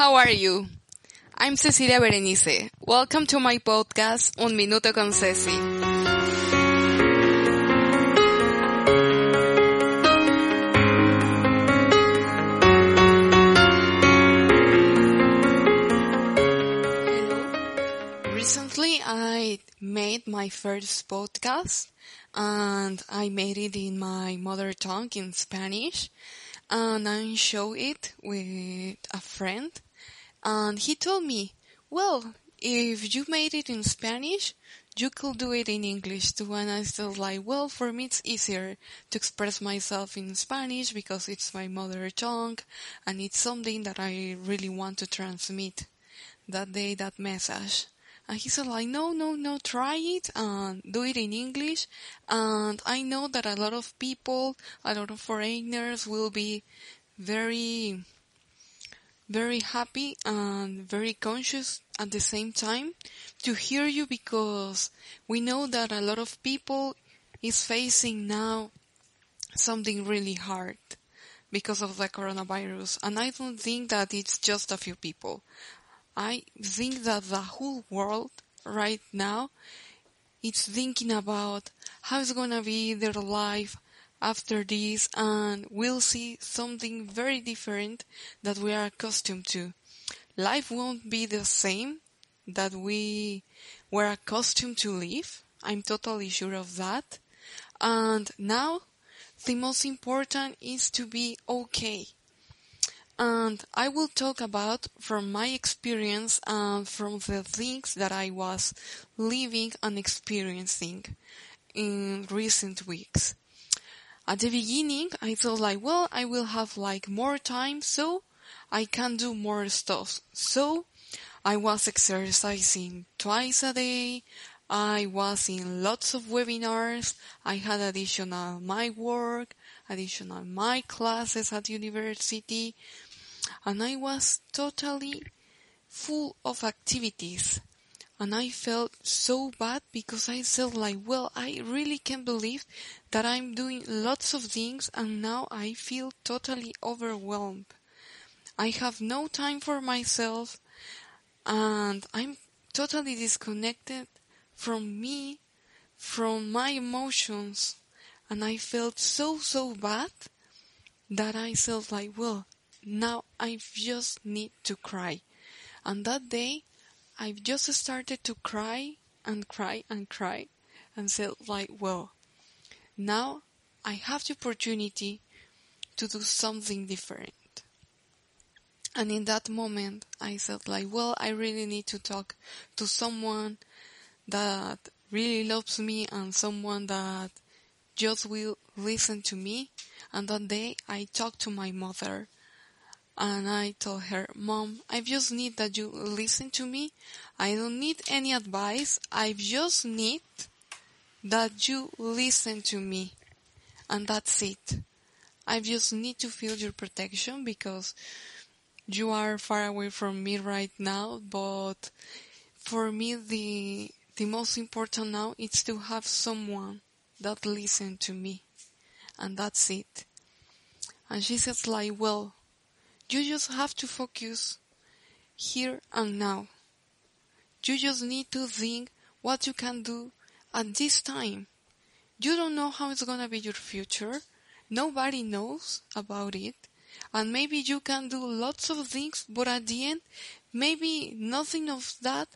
How are you? I'm Cecilia Berenice. Welcome to my podcast Un Minuto con Ceci. Recently I made my first podcast and I made it in my mother tongue in Spanish and I showed it with a friend and he told me, well, if you made it in Spanish, you could do it in English too. And I felt like, well, for me it's easier to express myself in Spanish because it's my mother tongue and it's something that I really want to transmit that day, that message. And he said like, no, no, no, try it and do it in English. And I know that a lot of people, a lot of foreigners will be very, very happy and very conscious at the same time to hear you because we know that a lot of people is facing now something really hard because of the coronavirus. And I don't think that it's just a few people. I think that the whole world right now is thinking about how it's gonna be their life after this and we'll see something very different that we are accustomed to. Life won't be the same that we were accustomed to live. I'm totally sure of that. And now the most important is to be okay and I will talk about from my experience and from the things that I was living and experiencing in recent weeks. At the beginning, I thought like, well, I will have like more time, so I can do more stuff. So I was exercising twice a day. I was in lots of webinars. I had additional my work, additional my classes at university and I was totally full of activities. And I felt so bad because I felt like, well, I really can't believe that I'm doing lots of things and now I feel totally overwhelmed. I have no time for myself and I'm totally disconnected from me, from my emotions. And I felt so, so bad that I felt like, well, now I just need to cry. And that day, I just started to cry and cry and cry and said like, well, now I have the opportunity to do something different. And in that moment, I said like, well, I really need to talk to someone that really loves me and someone that just will listen to me. And that day I talked to my mother and I told her, Mom, I just need that you listen to me. I don't need any advice. I just need that you listen to me. And that's it. I just need to feel your protection because you are far away from me right now, but for me the the most important now is to have someone that listen to me. And that's it. And she says like, well, you just have to focus here and now. You just need to think what you can do at this time. You don't know how it's gonna be your future. Nobody knows about it. And maybe you can do lots of things, but at the end, maybe nothing of that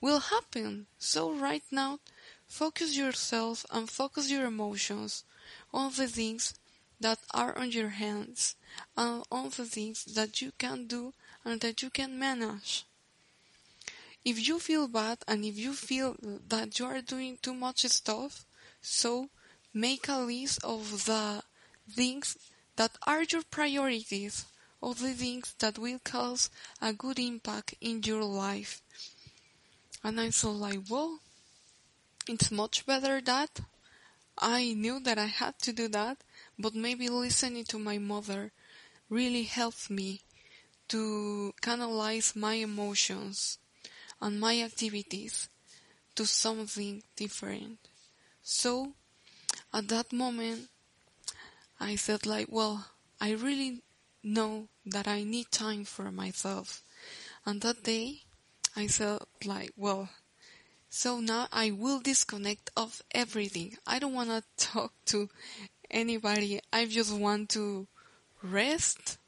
will happen. So right now, focus yourself and focus your emotions on the things that are on your hands and all the things that you can do and that you can manage. If you feel bad and if you feel that you are doing too much stuff, so make a list of the things that are your priorities, of the things that will cause a good impact in your life. And I felt like, well, it's much better that I knew that I had to do that but maybe listening to my mother really helped me to canalize my emotions and my activities to something different. So at that moment, I said like, well, I really know that I need time for myself And that day, I said like, well, so now I will disconnect of everything. I don't want to talk to anybody. I just want to rest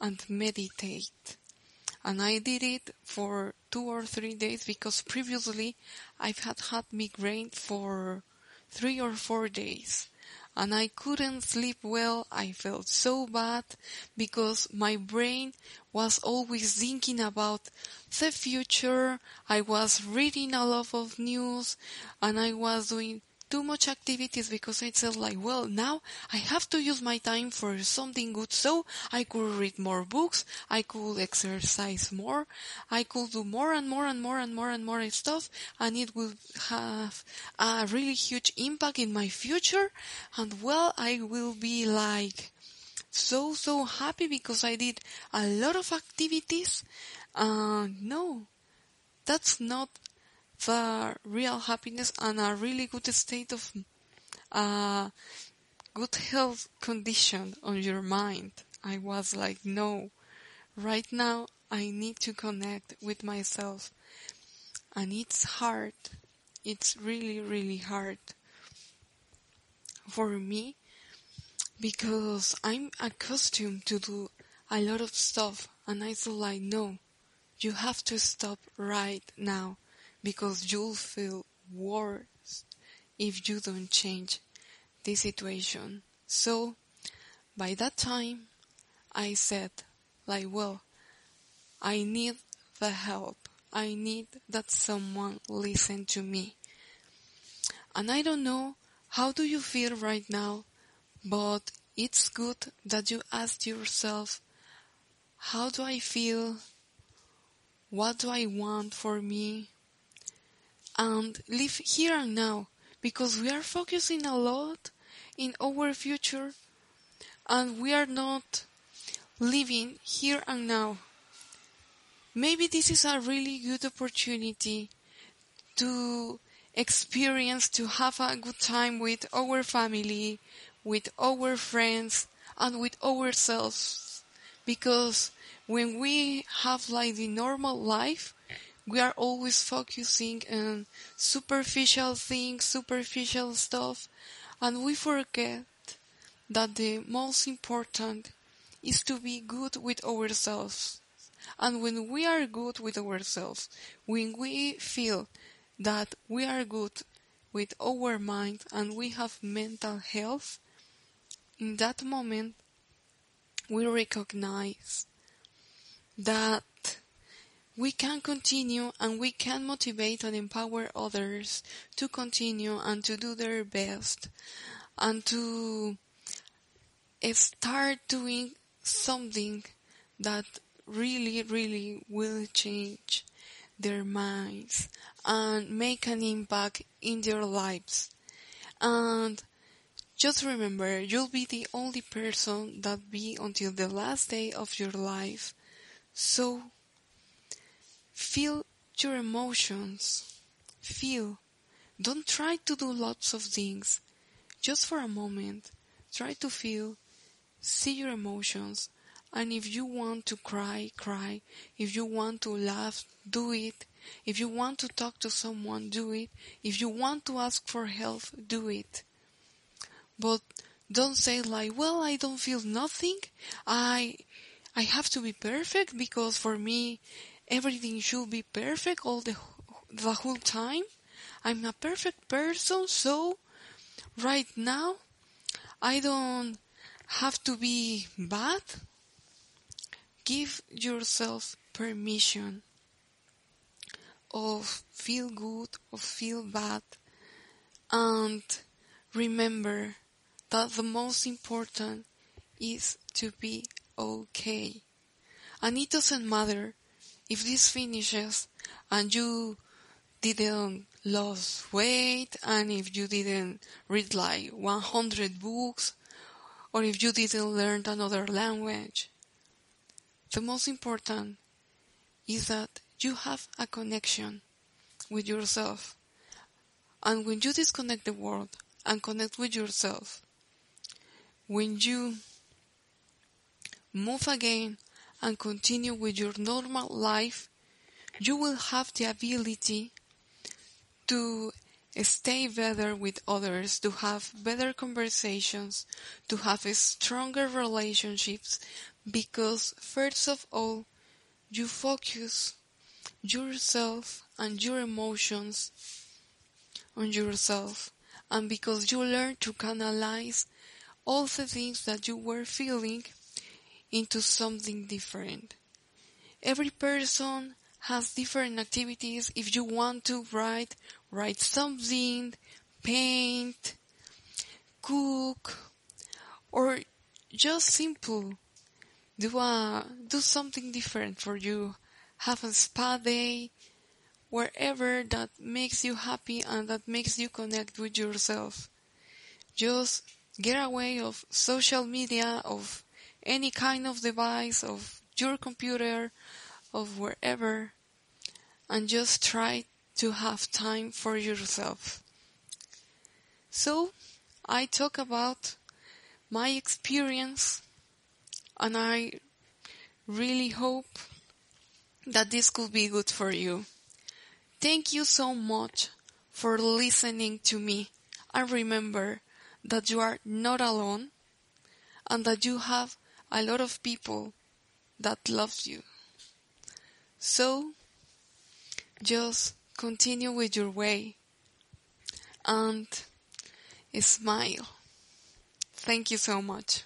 and meditate. And I did it for two or three days because previously I've had had migraine for three or four days and I couldn't sleep well. I felt so bad because my brain was always thinking about the future. I was reading a lot of news and I was doing too much activities because I felt like, well, now I have to use my time for something good. So I could read more books, I could exercise more, I could do more and more and more and more and more stuff. And it will have a really huge impact in my future. And well, I will be like so, so happy because I did a lot of activities. Uh, no, that's not the real happiness and a really good state of uh, good health condition on your mind. I was like, no, right now I need to connect with myself. And it's hard. It's really, really hard for me because I'm accustomed to do a lot of stuff and I feel like, no, you have to stop right now because you'll feel worse if you don't change the situation. So, by that time, I said, like, well, I need the help. I need that someone listen to me. And I don't know how do you feel right now, but it's good that you ask yourself, how do I feel? What do I want for me? And live here and now because we are focusing a lot in our future and we are not living here and now. Maybe this is a really good opportunity to experience, to have a good time with our family, with our friends, and with ourselves. Because when we have like the normal life, we are always focusing on superficial things, superficial stuff, and we forget that the most important is to be good with ourselves. And when we are good with ourselves, when we feel that we are good with our mind and we have mental health, in that moment we recognize that we can continue and we can motivate and empower others to continue and to do their best and to start doing something that really, really will change their minds and make an impact in their lives. And just remember, you'll be the only person that be until the last day of your life. So Feel your emotions. Feel. Don't try to do lots of things. Just for a moment, try to feel, see your emotions, and if you want to cry, cry. If you want to laugh, do it. If you want to talk to someone, do it. If you want to ask for help, do it. But don't say like, well, I don't feel nothing. I, I have to be perfect because for me everything should be perfect all the, the whole time. I'm a perfect person, so right now I don't have to be bad. Give yourself permission of feel good or feel bad and remember that the most important is to be okay. And it doesn't matter if this finishes and you didn't lose weight and if you didn't read like 100 books or if you didn't learn another language, the most important is that you have a connection with yourself. And when you disconnect the world and connect with yourself, when you move again and continue with your normal life, you will have the ability to stay better with others, to have better conversations, to have stronger relationships, because first of all, you focus yourself and your emotions on yourself, and because you learn to canalize all the things that you were feeling into something different. Every person has different activities. If you want to write, write something, paint, cook, or just simple. Do a, do something different for you. Have a spa day, wherever that makes you happy and that makes you connect with yourself. Just get away of social media, of any kind of device, of your computer, of wherever, and just try to have time for yourself. So, I talk about my experience, and I really hope that this could be good for you. Thank you so much for listening to me, and remember that you are not alone, and that you have a lot of people that loves you. So, just continue with your way and smile. Thank you so much.